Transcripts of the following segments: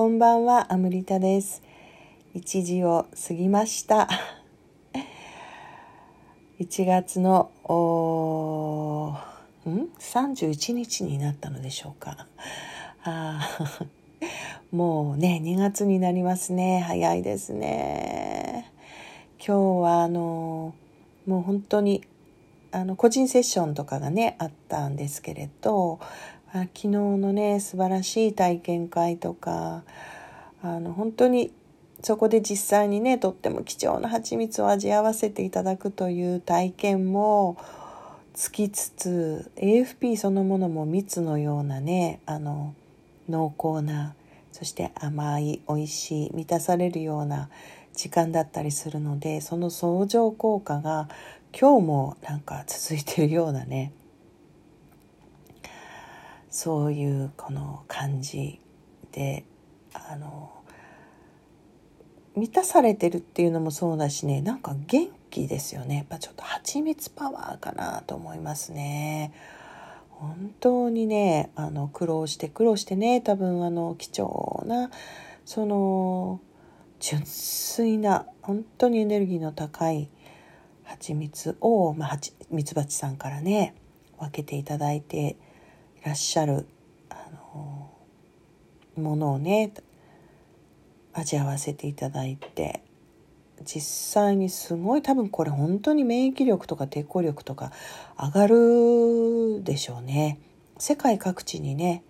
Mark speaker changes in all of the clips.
Speaker 1: こんばんは、アムリタです。1時を過ぎました。1月の、おん ?31 日になったのでしょうか。あ もうね、2月になりますね。早いですね。今日は、あの、もう本当に、あの、個人セッションとかがね、あったんですけれど、あ昨日のね素晴らしい体験会とかあの本当にそこで実際にねとっても貴重な蜂蜜を味わわせていただくという体験もつきつつ AFP そのものも蜜のようなねあの濃厚なそして甘い美味しい満たされるような時間だったりするのでその相乗効果が今日もなんか続いてるようなねそういうこの感じであの満たされてるっていうのもそうだしねなんか元気ですよねやっぱちょっと蜂蜜パワーかなと思いますね。本当にねあの苦労して苦労してね多分あの貴重なその純粋な本当にエネルギーの高い蜂蜜を、まあ、ミツバチさんからね分けていただいてらっしゃるあのものをね味わわせていただいて実際にすごい多分これ本当に免疫力とか抵抗力とか上がるでしょうね。世界各地にね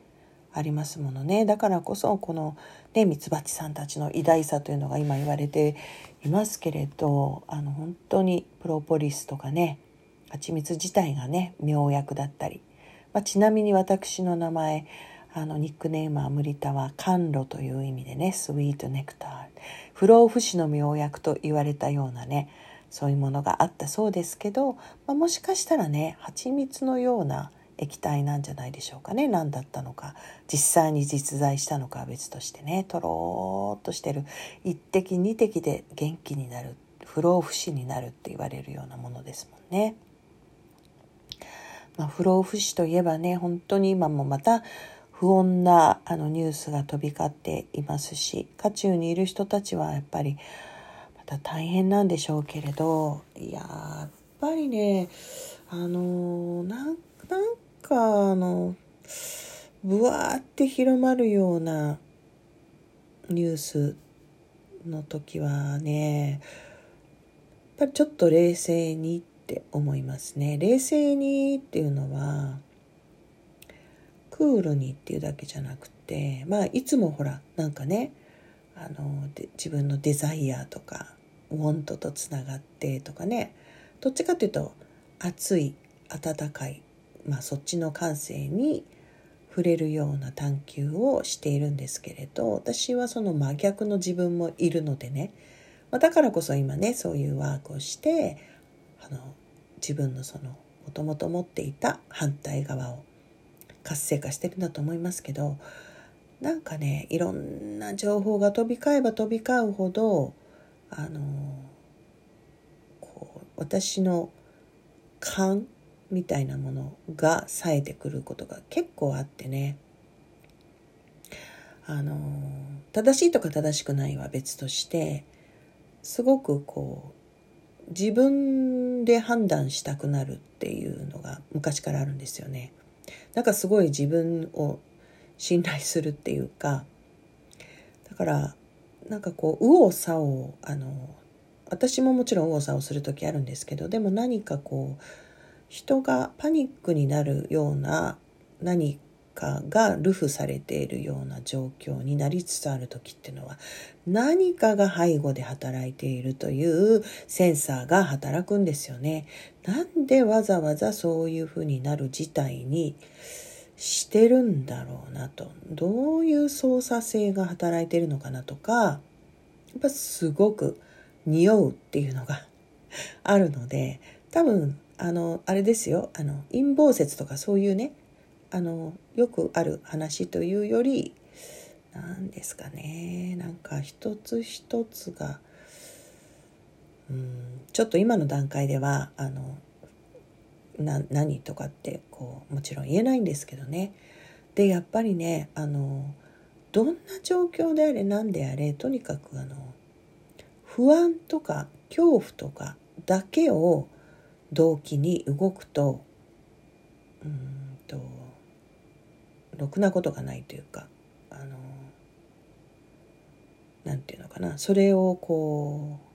Speaker 1: ありますものね。だからこそこのねミツバチさんたちの偉大さというのが今言われていますけれどあの本当にプロポリスとかね蜂蜜自体がね妙薬だったりまあ、ちなみに私の名前あのニックネームアムリタは甘露という意味でねスイートネクター。不老不死の妙薬と言われたようなねそういうものがあったそうですけど、まあ、もしかしたらね蜂蜜のような液体なんじゃないでしょうかね。何だったのか。実際に実在したのかは別としてねとろーっとしてる。一滴二滴で元気になる不老不死になるって言われるようなものですもんね。まあ、不老不死といえばね本当に今もまた不穏なあのニュースが飛び交っていますし渦中にいる人たちはやっぱりまた大変なんでしょうけれどいややっぱりねあのなんかあのぶわーって広まるようなニュースの時はねやっぱりちょっと冷静にって思いますね。冷静にっていうのはクールにっていうだけじゃなくてまあいつもほらなんかねあので自分のデザイアとかウォントとつながってとかねどっちかっていうと熱い温かい、まあ、そっちの感性に触れるような探求をしているんですけれど私はその真逆の自分もいるのでね、まあ、だからこそ今ねそういうワークをしてあの自分のそのもともと持っていた反対側を活性化してるんだと思いますけどなんかねいろんな情報が飛び交えば飛び交うほどあのこう私の勘みたいなものが冴えてくることが結構あってね。あの正しいとか正しくないは別としてすごくこう自分で判断したくなるっていうのが昔からあるんですよね。なんかすごい自分を信頼するっていうかだからなんかこう右往左往あの私ももちろん右往左往する時あるんですけどでも何かこう人がパニックになるような何かが流布されているような状況になりつつある時っていうのは何かが背後で働いているというセンサーが働くんですよね。なんでわざわざそういうふうになる事態にしてるんだろうなとどういう操作性が働いてるのかなとかやっぱすごく匂うっていうのが あるので多分あのあれですよあの陰謀説とかそういうねあのよくある話というより何ですかね。なんか一つ一つがうんちょっと今の段階ではあのな何とかってこうもちろん言えないんですけどね。でやっぱりねあのどんな状況であれ何であれとにかくあの不安とか恐怖とかだけを動機に動くとうんとろくなことがないというかあのなんていうのかなそれをこう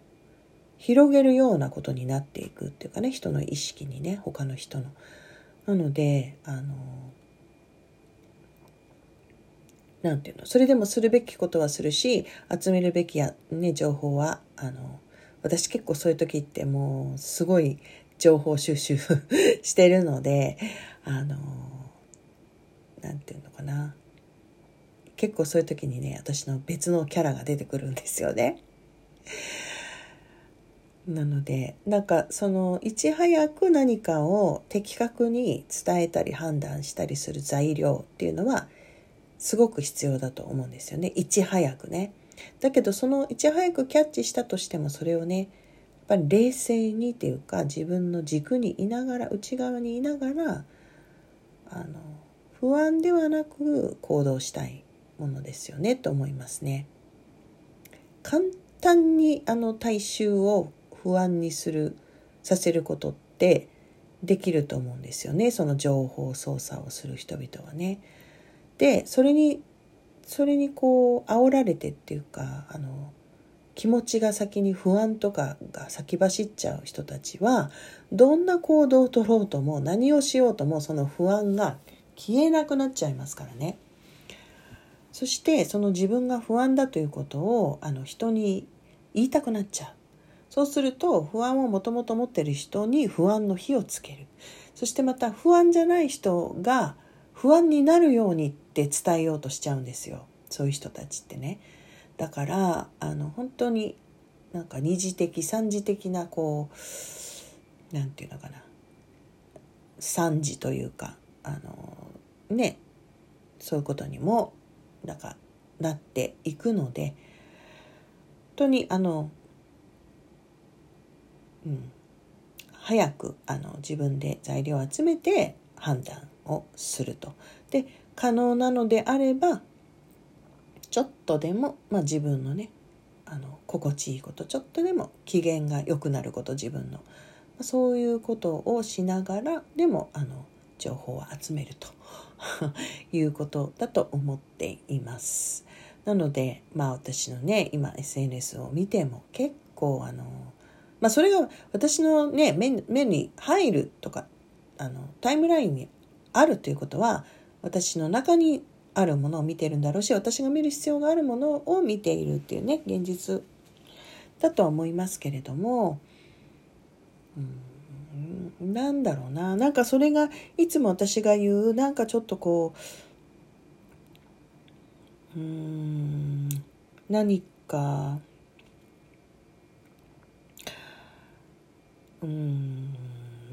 Speaker 1: 広げるようなことになっていくっていうかね人の意識にね他の人の。なのであのなんていうのそれでもするべきことはするし集めるべきや、ね、情報はあの私結構そういう時ってもうすごい情報収集 してるのであのなんていうのかな結構そういう時にね私の別のキャラが出てくるんですよね。なのでなんかそのいち早く何かを的確に伝えたり判断したりする材料っていうのはすごく必要だと思うんですよねいち早くね。だけどそのいち早くキャッチしたとしてもそれをねやっぱり冷静にっていうか自分の軸にいながら内側にいながらあの不安ではなく行動したいものですよねと思いますね。簡単にあの大衆を不安にするさせることってできると思うんですよねその情報操作をする人々はね。でそれにそれにこう煽られてっていうかあの気持ちが先に不安とかが先走っちゃう人たちはどんな行動を取ろうとも何をしようともその不安が消えなくなっちゃいますからね。そしてその自分が不安だということをあの人に言いたくなっちゃう。そうすると不安をもともと持ってる人に不安の火をつける。そしてまた不安じゃない人が不安になるようにって伝えようとしちゃうんですよ。そういう人たちってね。だからあの本当になんか二次的三次的なこうなんていうのかな三次というかあのねそういうことにもなんかなっていくので本当にあのうん、早くあの自分で材料を集めて判断をすると。で可能なのであればちょっとでも、まあ、自分のねあの心地いいことちょっとでも機嫌が良くなること自分のまそういうことをしながらでもあの情報を集めると いうことだと思っています。なのでまあ私のね今 SNS を見ても結構あのまあ、それが私のね目目に入るとかあのタイムラインにあるということは私の中にあるものを見てるんだろうし私が見る必要があるものを見ているっていうね現実だとは思いますけれども、うん、なんだろうな。なんかそれがいつも私が言うなんかちょっとこううん何かうん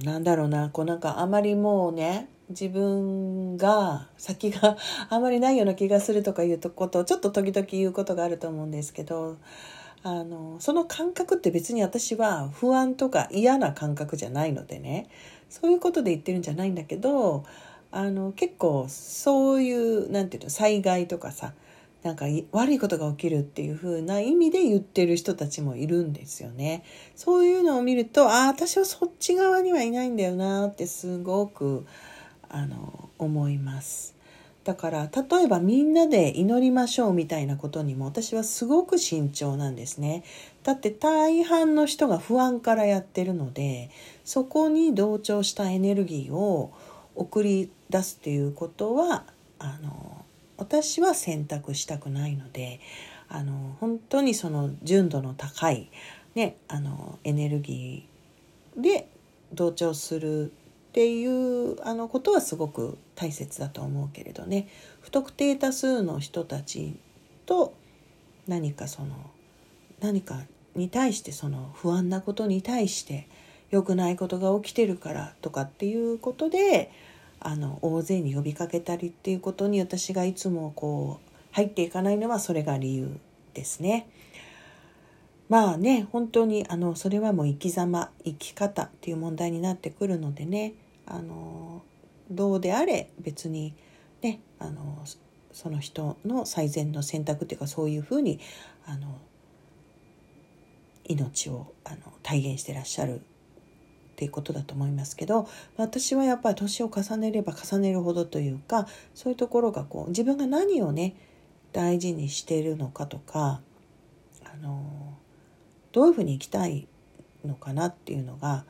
Speaker 1: なんだろうな。こうなんかあまりもうね自分が先が あまりないような気がするとかいうことをちょっと時々言うことがあると思うんですけどあのその感覚って別に私は不安とか嫌な感覚じゃないのでねそういうことで言ってるんじゃないんだけどあの結構そういう何て言うの災害とかさなんか悪いことが起きるっていう風な意味で言ってる人たちもいるんですよね。そういうのを見ると、ああ、私はそっち側にはいないんだよなってすごく、あの、思います。だから例えばみんなで祈りましょうみたいなことにも私はすごく慎重なんですね。だって大半の人が不安からやってるのでそこに同調したエネルギーを送り出すっていうことはあの私は選択したくないのであの本当にその純度の高い、ね、あのエネルギーで同調するっていうあのことはすごく大切だと思うけれどね不特定多数の人たちと何かその何かに対してその不安なことに対して良くないことが起きてるからとかっていうことであの大勢に呼びかけたりっていうことに私がいつもこう入っていかないのはそれが理由ですね。まあね本当にあのそれはもう生き様生き方っていう問題になってくるのでねあのどうであれ別にねあのその人の最善の選択っていうかそういうふうにあの命をあの体現してらっしゃるっていうことだと思いますけど私はやっぱり年を重ねれば重ねるほどというかそういうところがこう自分が何をね大事にしているのかとかあのどういうふうに生きたいのかなっていうのが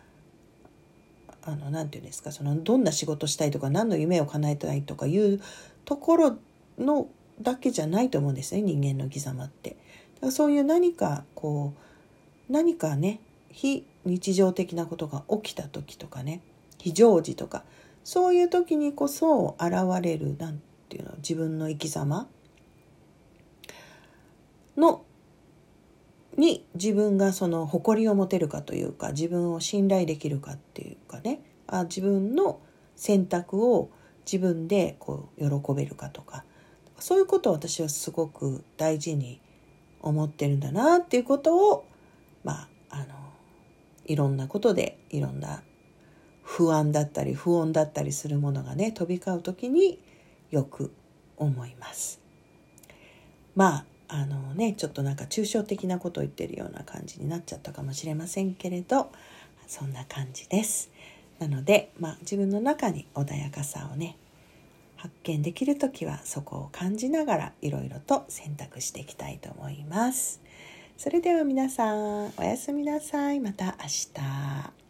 Speaker 1: あの何て言うんですかそのどんな仕事したいとか何の夢を叶えたいとかいうところのだけじゃないと思うんですね人間の生き様って。だからそういう何かこう何かね非日常的なことが起きた時とかね非常時とかそういう時にこそ現れる何ていうの自分の生き様のに自分がその誇りを持てるかというか自分を信頼できるかっていうかねあ自分の選択を自分でこう喜べるかとかそういうことを私はすごく大事に思ってるんだなっていうことをまああのいろんなことでいろんな不安だったり不穏だったりするものがね飛び交う時によく思います。まああのねちょっとなんか抽象的なことを言ってるような感じになっちゃったかもしれませんけれどそんな感じです。なので、まあ、自分の中に穏やかさをね発見できる時はそこを感じながらいろいろと選択していきたいと思います。それでは皆さんおやすみなさい。また明日。